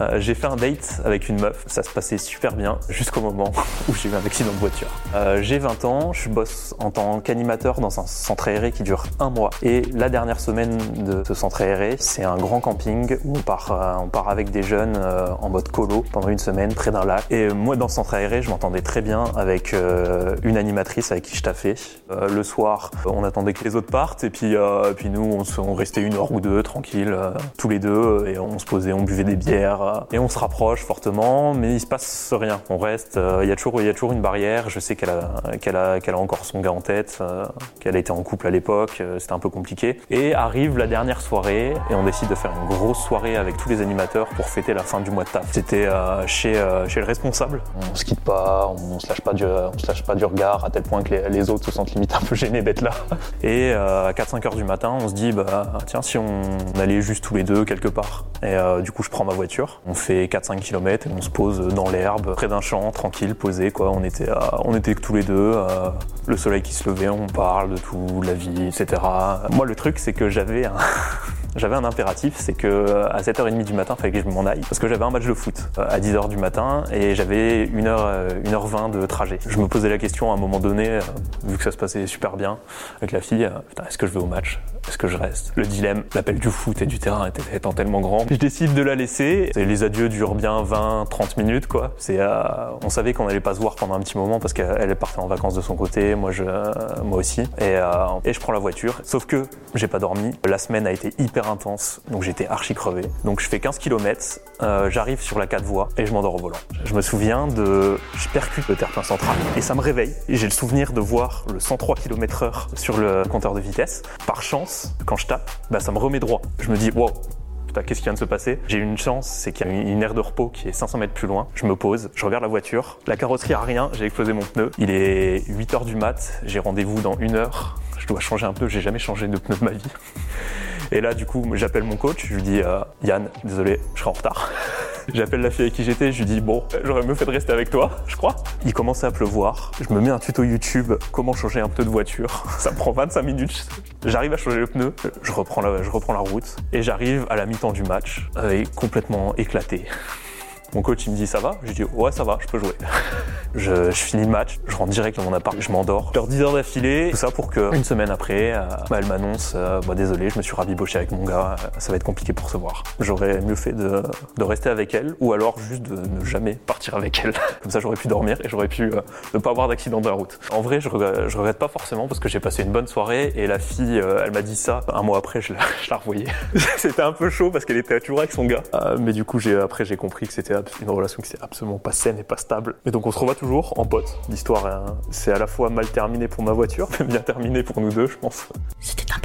Euh, j'ai fait un date avec une meuf, ça se passait super bien jusqu'au moment où j'ai eu un accident de voiture. Euh, j'ai 20 ans, je bosse en tant qu'animateur dans un centre aéré qui dure un mois. Et la dernière semaine de ce centre aéré, c'est un grand camping où on part, euh, on part avec des jeunes euh, en mode colo pendant une semaine près d'un lac. Et moi, dans ce centre aéré, je m'entendais très bien avec euh, une animatrice avec qui je taffais. Le soir, on attendait que les autres partent et puis, euh, puis nous, on, on restait une heure ou deux tranquille, tous les deux, et on se posait, on buvait des bières et on se rapproche fortement, mais il se passe rien. On reste, euh, il y a toujours, une barrière. Je sais qu'elle a, encore son gars en tête, euh, qu'elle était en couple à l'époque, euh, c'était un peu compliqué. Et arrive la dernière soirée et on décide de faire une grosse soirée avec tous les animateurs pour fêter la fin du mois de taf. C'était chez, le responsable. On se quitte pas, on se lâche pas du, se lâche pas du regard à tel point que les, autres se sentent limite un peu gênés d'être là. Et à 4-5 heures du matin, on se dit bah tiens si on allait juste tous les deux quelque part. Et du coup je prends ma voiture, on fait 4-5 km et on se pose dans l'herbe près d'un champ tranquille, posé quoi. On était tous les deux, euh, le soleil qui se levait, on parle de tout, la vie, etc. Moi le truc c'est que j'avais un impératif, c'est que à 7h30 du matin, il fallait que je m'en aille parce que j'avais un match de foot euh, à 10h du matin et j'avais 1h, euh, 1h20 de trajet. Je me posais la question à un moment donné, vu que ça se passait super bien avec la fille, est-ce que je vais au match? Que je reste Le dilemme, l'appel du foot et du terrain étant tellement grand, je décide de la laisser. Les adieux durent bien 20-30 minutes quoi. C'est, euh, on savait qu'on allait pas se voir pendant un petit moment parce qu'elle elle partait en vacances de son côté, moi je, euh, moi aussi. Et, euh, et je prends la voiture. Sauf que j'ai pas dormi. La semaine a été hyper intense, donc j'étais archi crevé. Donc je fais 15 km, j'arrive sur la 4 voies et je m'endors au volant. Je me souviens de, je percute le terre-plein central et ça me réveille. J'ai le souvenir de voir le 103 km/h sur le compteur de vitesse. Par chance, quand je tape, bah ça me remet droit. Je me dis wow. Putain, qu'est-ce qui vient de se passer? J'ai une chance, c'est qu'il y a une aire de repos qui est 500 mètres plus loin. Je me pose, je regarde la voiture. La carrosserie a rien, j'ai explosé mon pneu. Il est 8 heures du mat, j'ai rendez-vous dans une heure. Je dois changer un peu, j'ai jamais changé de pneu de ma vie. Et là, du coup, j'appelle mon coach, je lui dis euh, Yann, désolé, je serai en retard. J'appelle la fille avec qui j'étais, je lui dis bon, j'aurais mieux fait de rester avec toi, je crois. Il commençait à pleuvoir. Je me mets un tuto YouTube, comment changer un pneu de voiture. Ça prend 25 minutes. J'arrive à changer le pneu, je reprends la, je reprends la route et j'arrive à la mi-temps du match, euh, et complètement éclaté. Mon coach il me dit ça va? Je dis ouais ça va, je peux jouer. Je, je finis le match, je rentre direct dans mon appart, je m'endors. Je dors 10 heures d'affilée, tout ça pour que une semaine après, euh, bah, elle m'annonce euh, bah, désolé, je me suis rabiboché avec mon gars, euh, ça va être compliqué pour se voir. J'aurais mieux fait de, de rester avec elle ou alors juste de ne jamais partir avec elle. Comme ça j'aurais pu dormir et j'aurais pu ne pas avoir d'accident de la route. En vrai, je regrette, je regrette pas forcément parce que j'ai passé une bonne soirée et la fille, elle m'a dit ça. Un mois après, je la, je la revoyais. C'était un peu chaud parce qu'elle était toujours avec son gars. Mais du coup, après j'ai compris que c'était une relation qui était absolument pas saine et pas stable. Et donc on se revoit toujours en pote. L'histoire, hein, c'est à la fois mal terminé pour ma voiture, mais bien terminé pour nous deux, je pense. C'était un